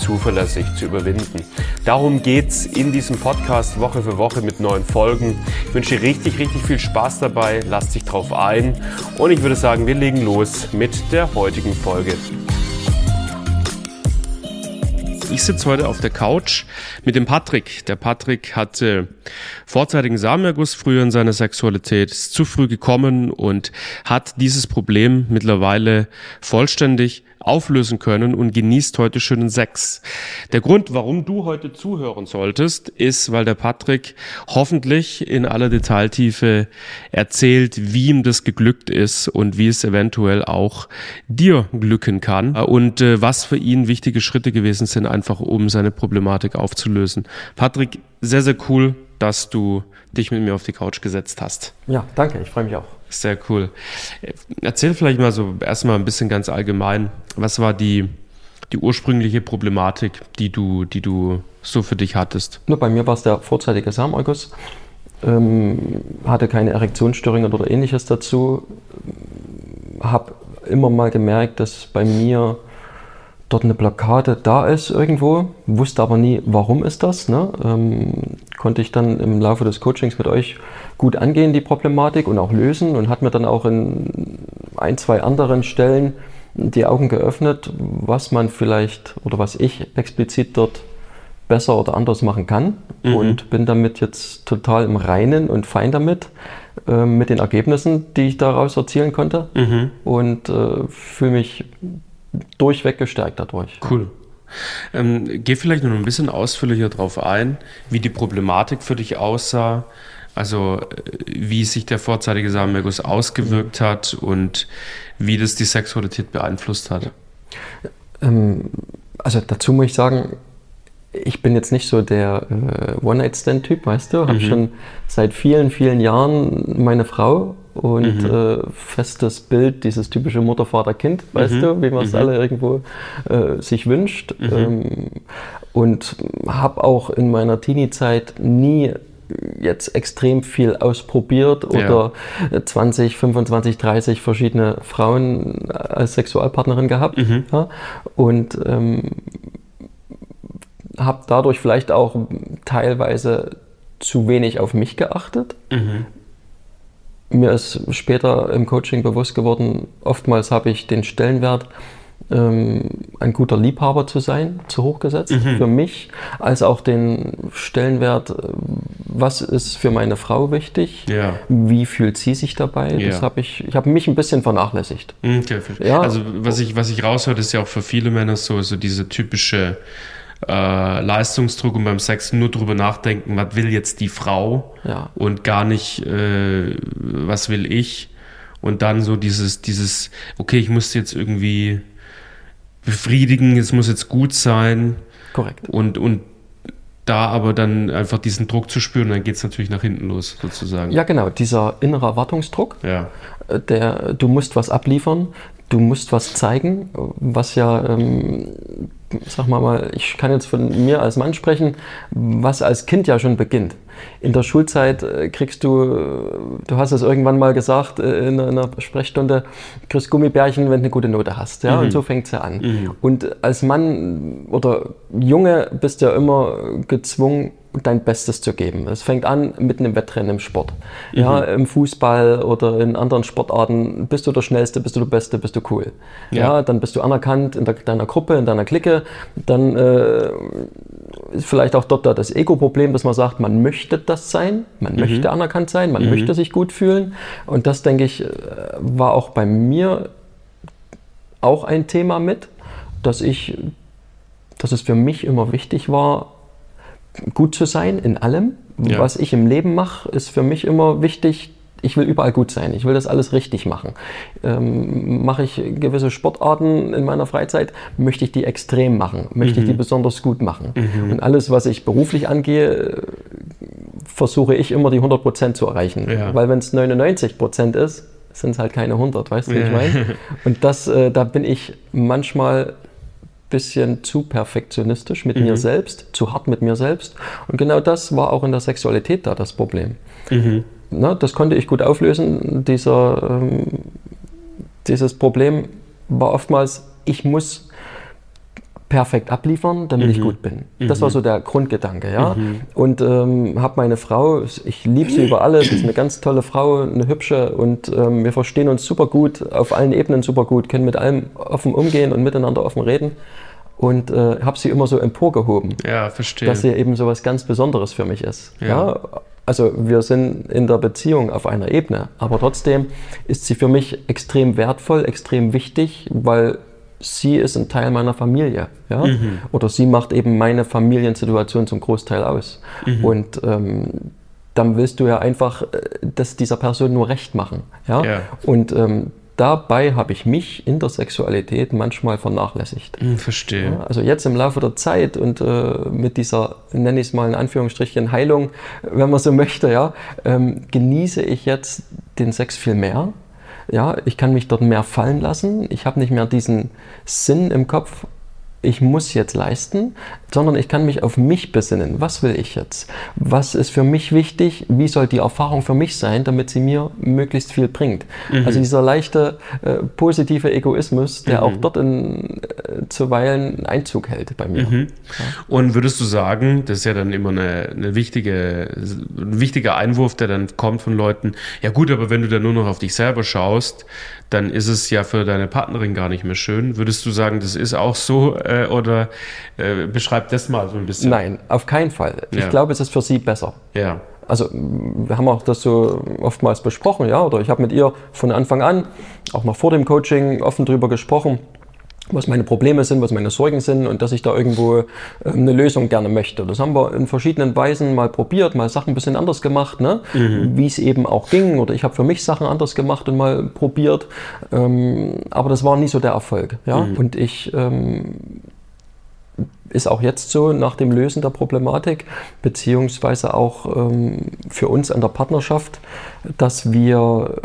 zuverlässig zu überwinden. Darum geht's in diesem Podcast Woche für Woche mit neuen Folgen. Ich wünsche dir richtig, richtig viel Spaß dabei. Lass dich drauf ein. Und ich würde sagen, wir legen los mit der heutigen Folge. Ich sitze heute auf der Couch mit dem Patrick. Der Patrick hatte vorzeitigen Samenerguss früher in seiner Sexualität, ist zu früh gekommen und hat dieses Problem mittlerweile vollständig auflösen können und genießt heute schönen Sex. Der Grund, warum du heute zuhören solltest, ist, weil der Patrick hoffentlich in aller Detailtiefe erzählt, wie ihm das geglückt ist und wie es eventuell auch dir glücken kann und äh, was für ihn wichtige Schritte gewesen sind, einfach um seine Problematik aufzulösen. Patrick, sehr, sehr cool, dass du dich mit mir auf die Couch gesetzt hast. Ja, danke, ich freue mich auch. Sehr cool. Erzähl vielleicht mal so erstmal ein bisschen ganz allgemein, was war die, die ursprüngliche Problematik, die du, die du so für dich hattest? Nur bei mir war es der vorzeitige Samenerguss. Ähm, hatte keine Erektionsstörungen oder ähnliches dazu. Habe immer mal gemerkt, dass bei mir dort eine Blockade da ist irgendwo, wusste aber nie, warum ist das. Ne? Ähm, konnte ich dann im Laufe des Coachings mit euch gut angehen, die Problematik und auch lösen und hat mir dann auch in ein, zwei anderen Stellen die Augen geöffnet, was man vielleicht oder was ich explizit dort besser oder anders machen kann mhm. und bin damit jetzt total im Reinen und fein damit, äh, mit den Ergebnissen, die ich daraus erzielen konnte mhm. und äh, fühle mich durchweg gestärkt dadurch. Cool. Ähm, geh vielleicht noch ein bisschen ausführlicher darauf ein, wie die Problematik für dich aussah, also äh, wie sich der vorzeitige Samenerguss ausgewirkt hat und wie das die Sexualität beeinflusst hat. Ähm, also dazu muss ich sagen, ich bin jetzt nicht so der äh, One-Night-Stand-Typ, weißt du. Habe mhm. schon seit vielen, vielen Jahren meine Frau und mhm. äh, festes Bild, dieses typische Mutter-Vater-Kind, weißt mhm. du, wie man es mhm. alle irgendwo äh, sich wünscht. Mhm. Ähm, und habe auch in meiner Teenie-Zeit nie jetzt extrem viel ausprobiert oder ja. 20, 25, 30 verschiedene Frauen als Sexualpartnerin gehabt. Mhm. Ja, und ähm, habe dadurch vielleicht auch teilweise zu wenig auf mich geachtet. Mhm mir ist später im Coaching bewusst geworden, oftmals habe ich den Stellenwert, ähm, ein guter Liebhaber zu sein, zu hoch gesetzt mhm. für mich, als auch den Stellenwert, äh, was ist für meine Frau wichtig, ja. wie fühlt sie sich dabei. Ja. Das habe ich, ich habe mich ein bisschen vernachlässigt. Mhm, okay, ja. Also was ich, was ich raushöre, ist ja auch für viele Männer so, so diese typische äh, Leistungsdruck und beim Sex nur drüber nachdenken, was will jetzt die Frau ja. und gar nicht, äh, was will ich. Und dann so dieses, dieses, okay, ich muss jetzt irgendwie befriedigen, es muss jetzt gut sein. Korrekt. Und, und da aber dann einfach diesen Druck zu spüren, dann geht es natürlich nach hinten los, sozusagen. Ja, genau, dieser innere Erwartungsdruck. Ja. Äh, der, du musst was abliefern, du musst was zeigen, was ja ähm, sag mal mal, ich kann jetzt von mir als Mann sprechen, was als Kind ja schon beginnt. In der Schulzeit äh, kriegst du, äh, du hast es irgendwann mal gesagt äh, in einer Sprechstunde, kriegst Gummibärchen, wenn du eine gute Note hast. Ja? Mhm. Und so fängt es ja an. Mhm. Und als Mann oder Junge bist du ja immer gezwungen, dein Bestes zu geben. Es fängt an mit einem Wettrennen im Sport. Mhm. Ja, im Fußball oder in anderen Sportarten bist du der Schnellste, bist du der Beste, bist du cool. Ja, ja dann bist du anerkannt in der, deiner Gruppe, in deiner Clique. Dann äh, ist vielleicht auch dort das Ego-Problem, dass man sagt, man möchte das sein, man mhm. möchte anerkannt sein, man mhm. möchte sich gut fühlen. Und das, denke ich, äh, war auch bei mir auch ein Thema mit, dass ich, dass es für mich immer wichtig war, gut zu sein in allem. Ja. Was ich im Leben mache, ist für mich immer wichtig, ich will überall gut sein. Ich will das alles richtig machen. Ähm, mache ich gewisse Sportarten in meiner Freizeit, möchte ich die extrem machen, möchte mhm. ich die mhm. besonders gut machen. Mhm. Und alles, was ich beruflich angehe, versuche ich immer die 100% zu erreichen. Ja. Weil wenn es 99% ist, sind es halt keine 100, weißt du, wie ich meine? Und das, äh, da bin ich manchmal bisschen zu perfektionistisch mit mhm. mir selbst, zu hart mit mir selbst. Und genau das war auch in der Sexualität da das Problem. Mhm. Na, das konnte ich gut auflösen. Dieser, ähm, dieses Problem war oftmals, ich muss perfekt abliefern, damit mhm. ich gut bin. Das mhm. war so der Grundgedanke, ja. Mhm. Und ähm, habe meine Frau, ich liebe sie über alles, ist eine ganz tolle Frau, eine hübsche und ähm, wir verstehen uns super gut, auf allen Ebenen super gut, können mit allem offen umgehen und miteinander offen reden. Und äh, habe sie immer so emporgehoben. Ja, verstehe. Dass sie eben so was ganz Besonderes für mich ist. Ja. ja. Also wir sind in der Beziehung auf einer Ebene, aber trotzdem ist sie für mich extrem wertvoll, extrem wichtig, weil sie ist ein Teil meiner Familie. Ja? Mhm. Oder sie macht eben meine Familiensituation zum Großteil aus. Mhm. Und ähm, dann willst du ja einfach äh, das dieser Person nur recht machen. Ja? ja. Und ähm, dabei habe ich mich in der Sexualität manchmal vernachlässigt. Hm, verstehe. Also jetzt im Laufe der Zeit und äh, mit dieser, nenne ich es mal in Anführungsstrichen, Heilung, wenn man so möchte, ja, ähm, genieße ich jetzt den Sex viel mehr. Ja, ich kann mich dort mehr fallen lassen. Ich habe nicht mehr diesen Sinn im Kopf, ich muss jetzt leisten, sondern ich kann mich auf mich besinnen. Was will ich jetzt? Was ist für mich wichtig? Wie soll die Erfahrung für mich sein, damit sie mir möglichst viel bringt? Mhm. Also dieser leichte äh, positive Egoismus, der mhm. auch dort in, äh, zuweilen Einzug hält bei mir. Mhm. Ja. Und würdest du sagen, das ist ja dann immer eine, eine wichtige, ein wichtiger Einwurf, der dann kommt von Leuten, ja gut, aber wenn du dann nur noch auf dich selber schaust, dann ist es ja für deine Partnerin gar nicht mehr schön. Würdest du sagen, das ist auch so äh, oder äh, beschreib das mal so ein bisschen? Nein, auf keinen Fall. Ja. Ich glaube, es ist für sie besser. Ja. Also wir haben auch das so oftmals besprochen, ja, oder ich habe mit ihr von Anfang an, auch noch vor dem Coaching, offen darüber gesprochen was meine Probleme sind, was meine Sorgen sind und dass ich da irgendwo ähm, eine Lösung gerne möchte. Das haben wir in verschiedenen Weisen mal probiert, mal Sachen ein bisschen anders gemacht, ne? Mhm. wie es eben auch ging. Oder ich habe für mich Sachen anders gemacht und mal probiert. Ähm, aber das war nie so der Erfolg. Ja? Mhm. Und ich ähm, ist auch jetzt so nach dem Lösen der Problematik, beziehungsweise auch ähm, für uns an der Partnerschaft, dass wir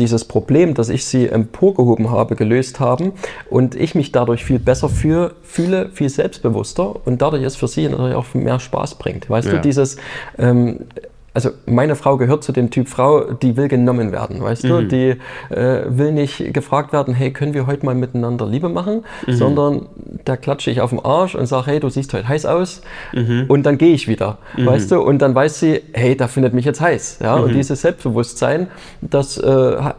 dieses Problem, dass ich sie emporgehoben habe, gelöst haben und ich mich dadurch viel besser für, fühle, viel selbstbewusster und dadurch es für sie natürlich auch mehr Spaß bringt. Weißt ja. du, dieses ähm, also meine Frau gehört zu dem Typ Frau, die will genommen werden, weißt mhm. du? Die äh, will nicht gefragt werden, hey, können wir heute mal miteinander Liebe machen, mhm. sondern da klatsche ich auf den Arsch und sage, hey, du siehst heute heiß aus mhm. und dann gehe ich wieder, mhm. weißt du? Und dann weiß sie, hey, da findet mich jetzt heiß, ja? Und mhm. dieses Selbstbewusstsein, das äh,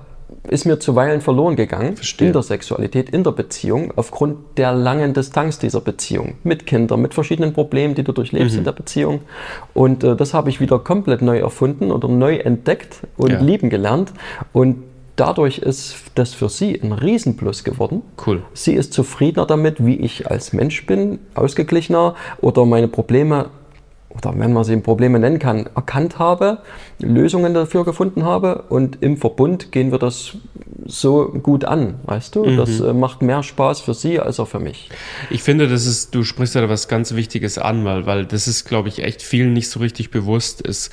ist mir zuweilen verloren gegangen Verstehe. in der Sexualität, in der Beziehung, aufgrund der langen Distanz dieser Beziehung. Mit Kindern, mit verschiedenen Problemen, die du durchlebst mhm. in der Beziehung. Und äh, das habe ich wieder komplett neu erfunden oder neu entdeckt und ja. lieben gelernt. Und dadurch ist das für sie ein Riesenplus geworden. Cool. Sie ist zufriedener damit, wie ich als Mensch bin, ausgeglichener oder meine Probleme oder wenn man sie Probleme nennen kann, erkannt habe, Lösungen dafür gefunden habe und im Verbund gehen wir das so gut an, weißt du? Mhm. Das äh, macht mehr Spaß für sie als auch für mich. Ich finde, das ist, du sprichst da was ganz Wichtiges an, weil, weil das ist, glaube ich, echt vielen nicht so richtig bewusst ist,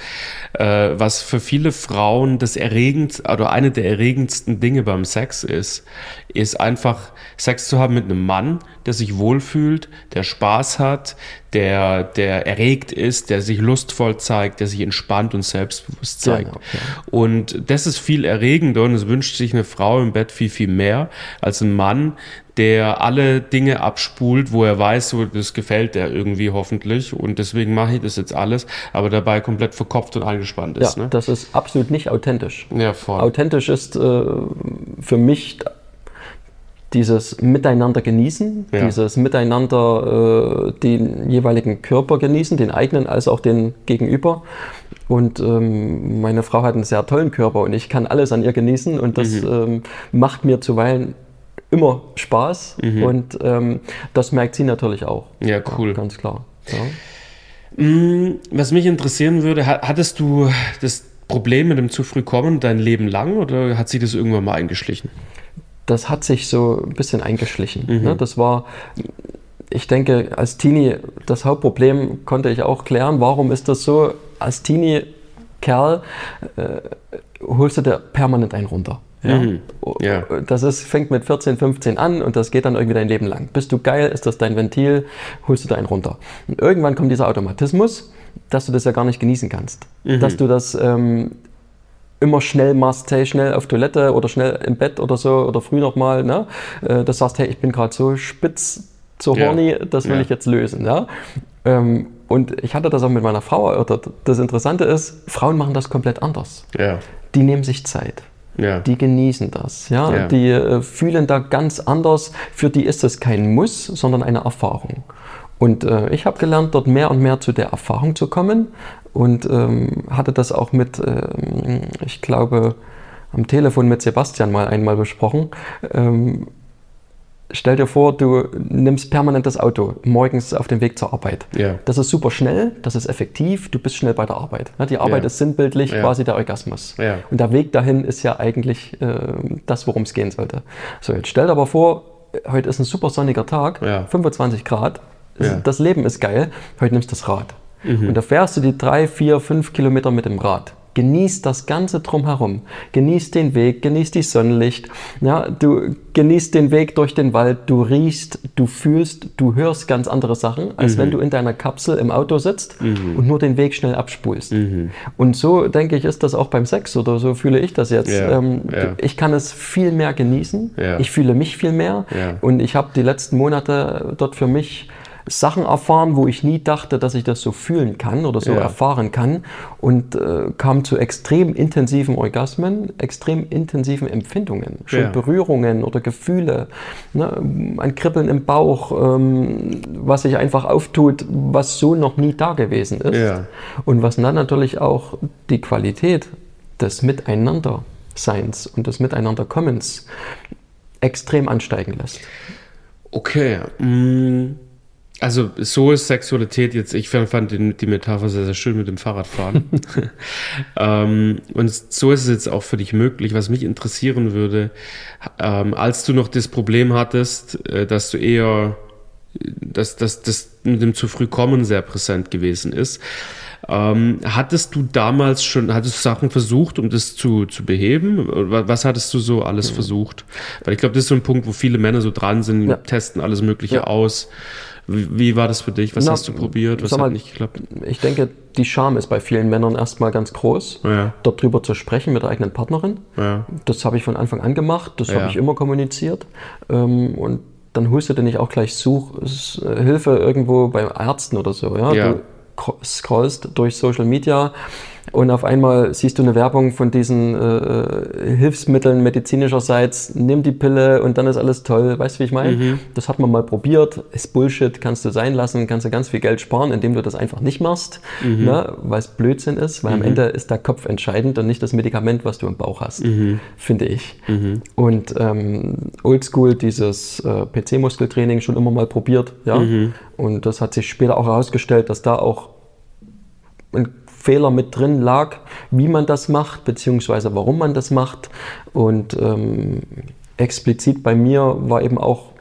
äh, was für viele Frauen das erregend oder eine der erregendsten Dinge beim Sex ist, ist einfach Sex zu haben mit einem Mann, der sich wohlfühlt, der Spaß hat, der, der erregt ist, der sich lustvoll zeigt, der sich entspannt und selbstbewusst zeigt. Genau, ja. Und das ist viel erregender und es wünscht sich eine Frau im Bett viel, viel mehr als ein Mann, der alle Dinge abspult, wo er weiß, so, das gefällt er irgendwie hoffentlich und deswegen mache ich das jetzt alles, aber dabei komplett verkopft und angespannt ist. Ja, ne? das ist absolut nicht authentisch. Ja, voll. Authentisch ist äh, für mich dieses Miteinander genießen, ja. dieses Miteinander äh, den jeweiligen Körper genießen, den eigenen als auch den Gegenüber. Und ähm, meine Frau hat einen sehr tollen Körper und ich kann alles an ihr genießen und das mhm. ähm, macht mir zuweilen immer Spaß mhm. und ähm, das merkt sie natürlich auch. Ja, cool. Ja, ganz klar. Ja. Mm, was mich interessieren würde, hattest du das Problem mit dem zu früh kommen dein Leben lang oder hat sie das irgendwann mal eingeschlichen? Das hat sich so ein bisschen eingeschlichen. Mhm. Ne? Das war ich denke, als Teenie, das Hauptproblem konnte ich auch klären. Warum ist das so? Als Teenie-Kerl äh, holst du dir permanent einen runter. Ja? Mhm. Ja. Das ist, fängt mit 14, 15 an und das geht dann irgendwie dein Leben lang. Bist du geil, ist das dein Ventil, holst du da einen runter. Und irgendwann kommt dieser Automatismus, dass du das ja gar nicht genießen kannst. Mhm. Dass du das ähm, immer schnell machst, hey, schnell auf Toilette oder schnell im Bett oder so oder früh nochmal, ne? Äh, dass du sagst, hey, ich bin gerade so spitz, so horny, das will Ja. ich jetzt lösen. Ja? Ähm, und ich hatte das auch mit meiner Frau erörtert. Das Interessante ist, Frauen machen das komplett anders. Ja. Die nehmen sich Zeit. Ja. Die genießen das, ja. Ja. Die äh, fühlen da ganz anders. Für die ist es kein Muss, sondern eine Erfahrung. Und äh, ich habe gelernt, dort mehr und mehr zu der Erfahrung zu kommen und ähm, hatte das auch mit, ähm, ich glaube, am Telefon mit Sebastian mal einmal besprochen. Ähm, stell dir vor, du nimmst permanent das Auto morgens auf dem Weg zur Arbeit. Ja. Das ist super schnell, das ist effektiv, du bist schnell bei der Arbeit. Ne, Die Arbeit Ja. ist sinnbildlich Ja. quasi der Orgasmus. Und der Weg dahin ist ja eigentlich äh, das, worum es gehen sollte. So, jetzt stell dir aber vor, heute ist ein super sonniger Tag, Ja. 25 Grad, das Leben ist geil, heute nimmst du das Rad. Und da fährst du die drei, vier, fünf Kilometer mit dem Rad. Genieß das Ganze drumherum. Genieß den Weg, genieß die Sonnenlicht. Ja, du genießt den Weg durch den Wald. Du riechst, du fühlst, du hörst ganz andere Sachen, als Mhm. wenn du in deiner Kapsel im Auto sitzt und nur den Weg schnell abspulst. Mhm. Und so denke ich, ist das auch beim Sex oder so fühle ich das jetzt. Ja, Ähm, ja. Ich kann es viel mehr genießen. Ich fühle mich viel mehr. Und ich habe die letzten Monate dort für mich Sachen erfahren, wo ich nie dachte, dass ich das so fühlen kann oder so Ja. erfahren kann und äh, kam zu extrem intensiven Orgasmen, extrem intensiven Empfindungen, schon Ja. Berührungen oder Gefühle, ne, ein Kribbeln im Bauch, ähm, was sich einfach auftut, was so noch nie da gewesen ist Ja. und was dann natürlich auch die Qualität des Miteinanderseins und des Miteinanderkommens extrem ansteigen lässt. Okay. mm, Also so ist Sexualität jetzt, ich fand, den, die Metapher sehr, sehr schön mit dem Fahrradfahren. ähm, und so ist es jetzt auch für dich möglich. Was mich interessieren würde, ähm, als du noch das Problem hattest, äh, dass du eher, dass, dass das mit dem zu früh kommen sehr präsent gewesen ist, ähm, hattest du damals schon, hattest du Sachen versucht, um das zu, zu beheben? Wa- Was hattest du so alles versucht? Weil ich glaube, das ist so ein Punkt, wo viele Männer so dran sind, Ja. testen alles Mögliche Ja. aus. Wie, wie war das für dich? Was Na, hast du probiert? Was sag hat mal, nicht geklappt? Ich denke, die Scham ist bei vielen Männern erstmal ganz groß, Ja. dort drüber zu sprechen mit der eigenen Partnerin. Ja. Das habe ich von Anfang an gemacht, das Ja. habe ich immer kommuniziert. Ähm, und dann holst du dir nicht auch gleich Such, äh, Hilfe irgendwo bei Ärzten oder so. Ja? Du cro- scrollst durch Social Media und auf einmal siehst du eine Werbung von diesen äh, Hilfsmitteln medizinischerseits. Nimm die Pille und dann ist alles toll. Weißt du, wie ich meine? Mhm. Das hat man mal probiert. Ist Bullshit, kannst du sein lassen, kannst du ganz viel Geld sparen, indem du das einfach nicht machst, Mhm. ne? weil es Blödsinn ist, weil am Ende ist der Kopf entscheidend und nicht das Medikament, was du im Bauch hast, Mhm. finde ich. Und ähm, oldschool dieses äh, PC-Muskeltraining schon immer mal probiert, ja. Mhm. Und das hat sich später auch herausgestellt, dass da auch ein Fehler mit drin lag, wie man das macht, beziehungsweise warum man das macht. Und ähm, explizit bei mir war eben auch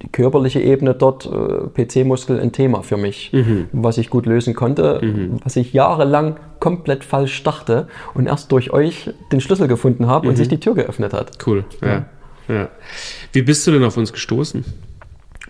die körperliche Ebene dort, äh, PC-Muskel, ein Thema für mich, was ich gut lösen konnte, was ich jahrelang komplett falsch dachte und erst durch euch den Schlüssel gefunden habe und sich die Tür geöffnet hat. Cool. Ja. ja. Wie bist du denn auf uns gestoßen?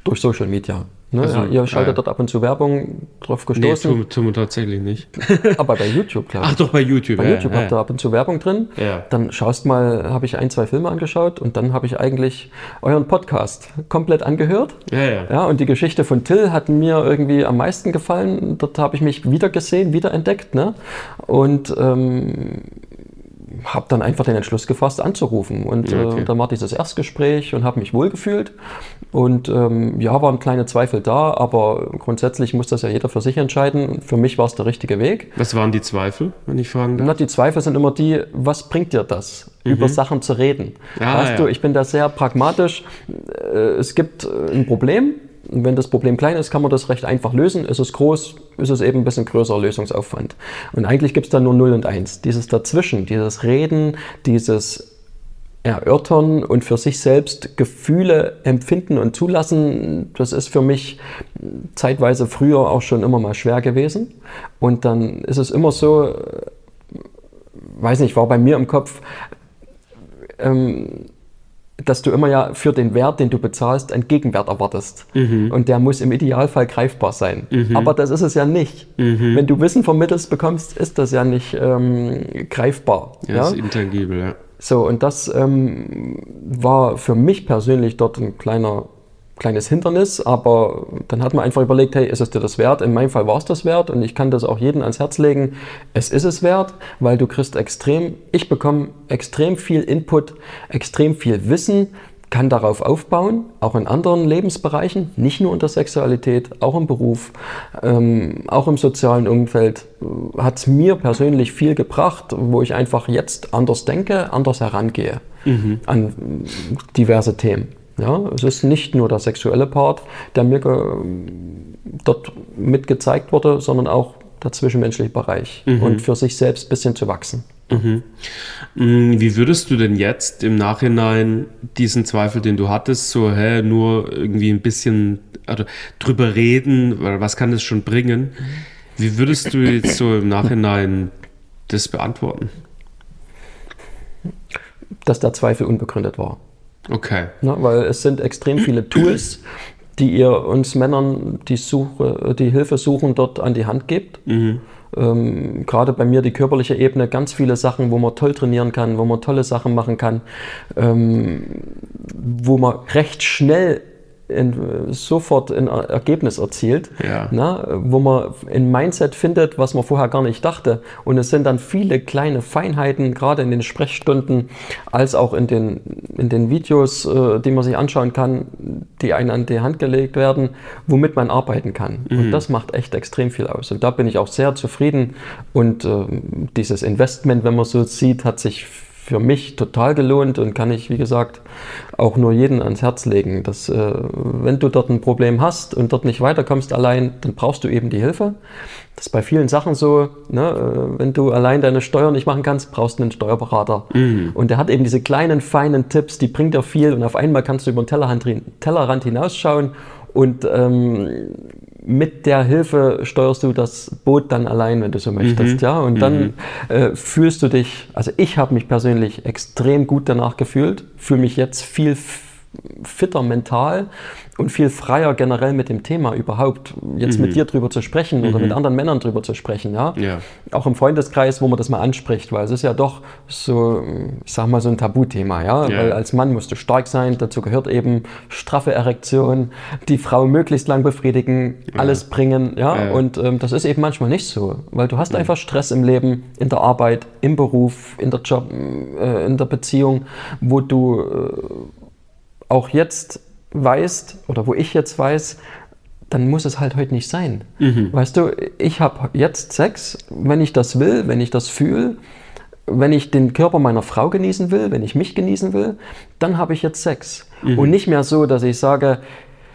Durch Social Media. Ne? Also, ihr schaltet ja. dort ab und zu Werbung drauf Nee, gestoßen, tun, tun wir tatsächlich nicht. aber bei YouTube, ich. Ach doch, bei YouTube. Bei ja, YouTube ja. habt ihr ab und zu Werbung drin. Ja. Dann schaust mal, habe ich ein, zwei Filme angeschaut und dann habe ich eigentlich euren Podcast komplett angehört. Ja, ja. Ja, und die Geschichte von Till hat mir irgendwie am meisten gefallen. Dort habe ich mich wieder gesehen, wieder entdeckt. Ne? Und ähm, habe dann einfach den Entschluss gefasst, anzurufen. Und Ja, okay. äh, dann war dieses Erstgespräch und habe mich wohlgefühlt. Und ähm, ja, waren kleine Zweifel da, aber grundsätzlich muss das ja jeder für sich entscheiden. Für mich war es der richtige Weg. Was waren die Zweifel, wenn ich fragen darf? Na, die Zweifel sind immer die, was bringt dir das, über Sachen zu reden? Mhm. Ah, weißt ja. du, ich bin da sehr pragmatisch. Äh, Es gibt äh, ein Problem. Und wenn das Problem klein ist, kann man das recht einfach lösen. Ist es groß, ist es eben ein bisschen größer Lösungsaufwand. Und eigentlich gibt es da nur 0 und 1. Dieses Dazwischen, dieses Reden, dieses erörtern und für sich selbst Gefühle empfinden und zulassen, das ist für mich zeitweise früher auch schon immer mal schwer gewesen. Und dann ist es immer so, weiß nicht, war bei mir im Kopf, ähm, dass du immer ja für den Wert, den du bezahlst, einen Gegenwert erwartest. Mhm. Und der muss im Idealfall greifbar sein. Mhm. Aber das ist es ja nicht. Mhm. Wenn du Wissen vermittelst bekommst, ist das ja nicht ähm, greifbar. Ja, ja? ist intangibel, ja. So, und das ähm, war für mich persönlich dort ein kleiner kleines Hindernis, aber dann hat man einfach überlegt, hey, ist es dir das wert? In meinem Fall war es das wert und ich kann das auch jedem ans Herz legen. Es ist es wert, weil du kriegst extrem, ich bekomme extrem viel Input, extrem viel Wissen, kann darauf aufbauen, auch in anderen Lebensbereichen, nicht nur in der Sexualität, auch im Beruf, ähm, auch im sozialen Umfeld, hat es mir persönlich viel gebracht, wo ich einfach jetzt anders denke, anders herangehe mhm. an diverse Themen. Ja, es ist nicht nur der sexuelle Part, der mir dort mitgezeigt wurde, sondern auch der zwischenmenschliche Bereich mhm. und für sich selbst ein bisschen zu wachsen. Mhm. Mm, wie würdest du denn jetzt im Nachhinein diesen Zweifel, den du hattest, so hä, nur irgendwie ein bisschen also, drüber reden, was kann das schon bringen? Wie würdest du jetzt so im Nachhinein das beantworten? Dass der Zweifel unbegründet war. Okay. Na, weil es sind extrem viele Tools, die ihr uns Männern, die, Suche, die Hilfe suchen, dort an die Hand gebt. Mhm. Ähm, Gerade bei mir die körperliche Ebene, ganz viele Sachen, wo man toll trainieren kann, wo man tolle Sachen machen kann, ähm, wo man recht schnell in, sofort ein Ergebnis erzielt, ja. na, wo man ein Mindset findet, was man vorher gar nicht dachte. Und es sind dann viele kleine Feinheiten, gerade in den Sprechstunden, als auch in den, in den Videos, äh, die man sich anschauen kann, die einem an die Hand gelegt werden, womit man arbeiten kann. Mhm. Und das macht echt extrem viel aus. Und da bin ich auch sehr zufrieden. Und äh, dieses Investment, wenn man so sieht, hat sich für mich total gelohnt und kann ich, wie gesagt, auch nur jeden ans Herz legen, dass äh, wenn du dort ein Problem hast und dort nicht weiterkommst allein, dann brauchst du eben die Hilfe. Das ist bei vielen Sachen so, ne, äh, wenn du allein deine Steuern nicht machen kannst, brauchst du einen Steuerberater. Mhm. Und der hat eben diese kleinen, feinen Tipps, die bringt dir viel und auf einmal kannst du über den Tellerrand, Tellerrand hinausschauen und ähm, mit der Hilfe steuerst du das Boot dann allein, wenn du so möchtest, mhm. ja. Und dann mhm. äh, fühlst du dich, also ich habe mich persönlich extrem gut danach gefühlt, fühle mich jetzt viel fitter mental und viel freier generell mit dem Thema überhaupt jetzt mhm. mit dir drüber zu sprechen mhm. oder mit anderen Männern drüber zu sprechen, ja? ja? Auch im Freundeskreis, wo man das mal anspricht, weil es ist ja doch so, ich sag mal, so ein Tabuthema, ja? ja. Weil als Mann musst du stark sein, dazu gehört eben straffe Erektion, die Frau möglichst lang befriedigen, ja. alles bringen, ja? Und ähm, das ist eben manchmal nicht so, weil du hast einfach Stress im Leben, in der Arbeit, im Beruf, in der Job, äh, in der Beziehung, wo du äh, auch jetzt weißt oder wo ich jetzt weiß, dann muss es halt heute nicht sein. Mhm. Weißt du, ich habe jetzt Sex, wenn ich das will, wenn ich das fühle, wenn ich den Körper meiner Frau genießen will, wenn ich mich genießen will, dann habe ich jetzt Sex. Mhm. Und nicht mehr so, dass ich sage,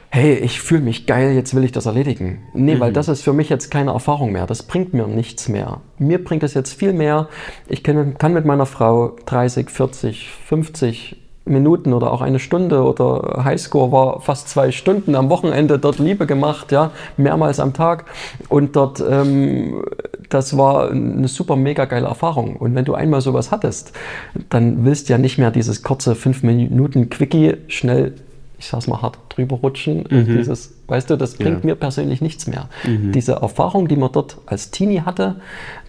hey, ich fühle mich geil, jetzt will ich das erledigen. Nee, mhm. weil das ist für mich jetzt keine Erfahrung mehr. Das bringt mir nichts mehr. Mir bringt es jetzt viel mehr. Ich kann, kann mit meiner Frau 30, 40, 50 Minuten oder auch eine Stunde oder Highscore war fast zwei Stunden am Wochenende dort Liebe gemacht, ja, mehrmals am Tag. Und dort, ähm, das war eine super mega geile Erfahrung. Und wenn du einmal sowas hattest, dann willst du ja nicht mehr dieses kurze fünf Minuten Quickie schnell, ich sag's mal hart, drüber rutschen. Mhm. Dieses, weißt du, das bringt ja. mir persönlich nichts mehr. Mhm. Diese Erfahrung, die man dort als Teenie hatte,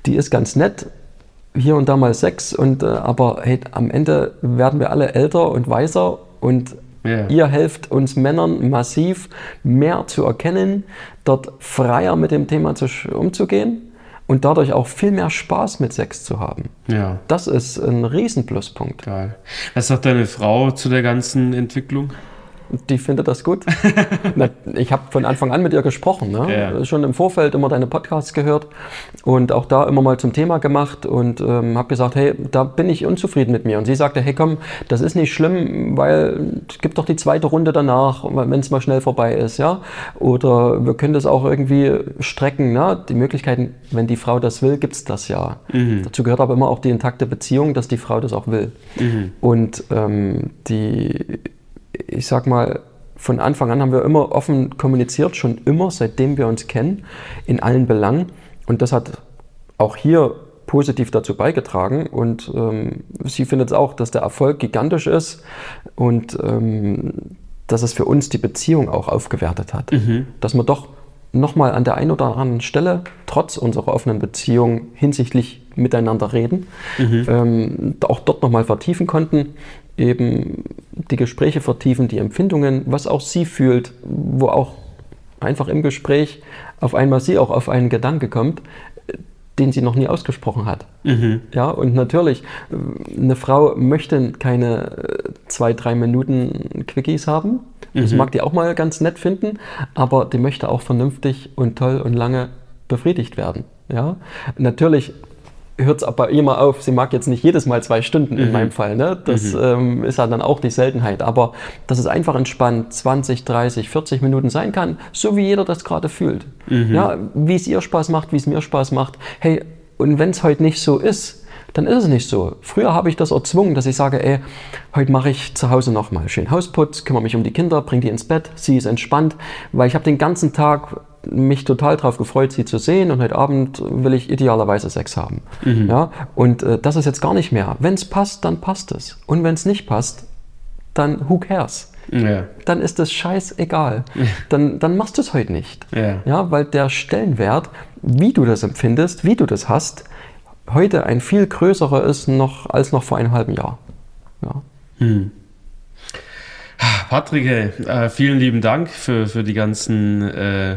die ist ganz nett hier und da mal Sex, und, äh, aber hey, am Ende werden wir alle älter und weiser und yeah. ihr helft uns Männern massiv mehr zu erkennen, dort freier mit dem Thema zu, umzugehen und dadurch auch viel mehr Spaß mit Sex zu haben. Ja. Das ist ein Riesenpluspunkt. Geil. Was sagt deine Frau zu der ganzen Entwicklung? Die findet das gut. ich habe von Anfang an mit ihr gesprochen, ne? ja. schon im Vorfeld immer deine Podcasts gehört und auch da immer mal zum Thema gemacht und ähm, habe gesagt, hey, da bin ich unzufrieden mit mir. Und sie sagte, hey komm, das ist nicht schlimm, weil es gibt doch die zweite Runde danach, wenn es mal schnell vorbei ist, ja. Oder wir können das auch irgendwie strecken, ne? Die Möglichkeiten, wenn die Frau das will, gibt es das ja. Mhm. Dazu gehört aber immer auch die intakte Beziehung, dass die Frau das auch will. Mhm. Und ähm, die ich sag mal, von Anfang an haben wir immer offen kommuniziert, schon immer, seitdem wir uns kennen, in allen Belangen. Und das hat auch hier positiv dazu beigetragen. Und ähm, sie findet auch, dass der Erfolg gigantisch ist und ähm, dass es für uns die Beziehung auch aufgewertet hat. Mhm. Dass wir doch nochmal an der einen oder anderen Stelle, trotz unserer offenen Beziehung hinsichtlich miteinander reden, mhm. ähm, auch dort nochmal vertiefen konnten eben die Gespräche vertiefen, die Empfindungen, was auch sie fühlt, wo auch einfach im Gespräch auf einmal sie auch auf einen Gedanke kommt, den sie noch nie ausgesprochen hat. Mhm. Ja, und natürlich, eine Frau möchte keine äh, zwei, drei Minuten Quickies haben. Das mhm. mag die auch mal ganz nett finden, aber die möchte auch vernünftig und toll und lange befriedigt werden. Ja, natürlich hört es aber immer auf, sie mag jetzt nicht jedes Mal zwei Stunden in mhm. meinem Fall. Ne? Das mhm. ähm, ist ja dann auch die Seltenheit. Aber dass es einfach entspannt 20, 30, 40 Minuten sein kann, so wie jeder das gerade fühlt. Mhm. Ja, wie es ihr Spaß macht, wie es mir Spaß macht. Hey, und wenn es heute nicht so ist, dann ist es nicht so. Früher habe ich das erzwungen, dass ich sage, ey, heute mache ich zu Hause nochmal schön Hausputz, kümmere mich um die Kinder, bringe die ins Bett, sie ist entspannt, weil ich habe den ganzen Tag mich total darauf gefreut, sie zu sehen und heute Abend will ich idealerweise Sex haben. Mhm. Ja? Und äh, das ist jetzt gar nicht mehr. Wenn es passt, dann passt es. Und wenn es nicht passt, dann who cares? Ja. Dann ist es scheißegal. Dann, dann machst du es heute nicht. Ja. ja. Weil der Stellenwert, wie du das empfindest, wie du das hast, heute ein viel größerer ist noch, als noch vor einem halben Jahr. Ja. Hm. Patrick, äh, vielen lieben Dank für, für die ganzen äh,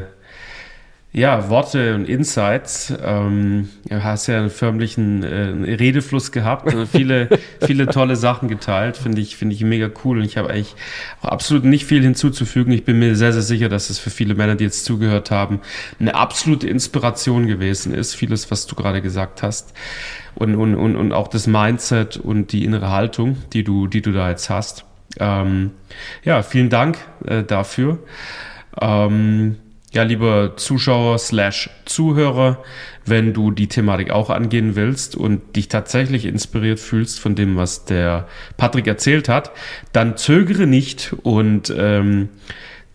ja, Worte und Insights. Ähm, du hast ja einen förmlichen äh, Redefluss gehabt, viele, viele tolle Sachen geteilt. Finde ich, finde ich mega cool. Und ich habe eigentlich auch absolut nicht viel hinzuzufügen. Ich bin mir sehr, sehr sicher, dass es für viele Männer, die jetzt zugehört haben, eine absolute Inspiration gewesen ist. Vieles, was du gerade gesagt hast. Und, und, und, und auch das Mindset und die innere Haltung, die du, die du da jetzt hast. Ähm, ja, vielen Dank äh, dafür. Ähm, ja, lieber Zuschauer slash Zuhörer, wenn du die Thematik auch angehen willst und dich tatsächlich inspiriert fühlst von dem, was der Patrick erzählt hat, dann zögere nicht und ähm,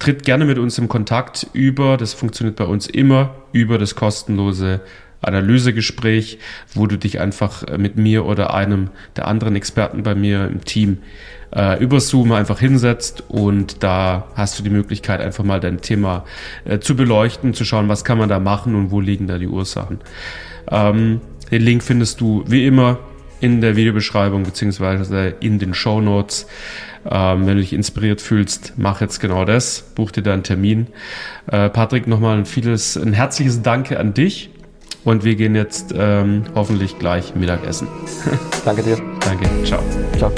tritt gerne mit uns im Kontakt über, das funktioniert bei uns immer, über das kostenlose Analysegespräch, wo du dich einfach mit mir oder einem der anderen Experten bei mir im Team äh, über Zoom einfach hinsetzt und da hast du die Möglichkeit, einfach mal dein Thema äh, zu beleuchten, zu schauen, was kann man da machen und wo liegen da die Ursachen. Ähm, den Link findest du wie immer in der Videobeschreibung beziehungsweise in den Show Notes. Ähm, wenn du dich inspiriert fühlst, mach jetzt genau das, buch dir da einen Termin. Äh, Patrick, nochmal ein vieles, ein herzliches Danke an dich und wir gehen jetzt ähm, hoffentlich gleich Mittagessen. Danke dir. Danke, ciao. Ciao.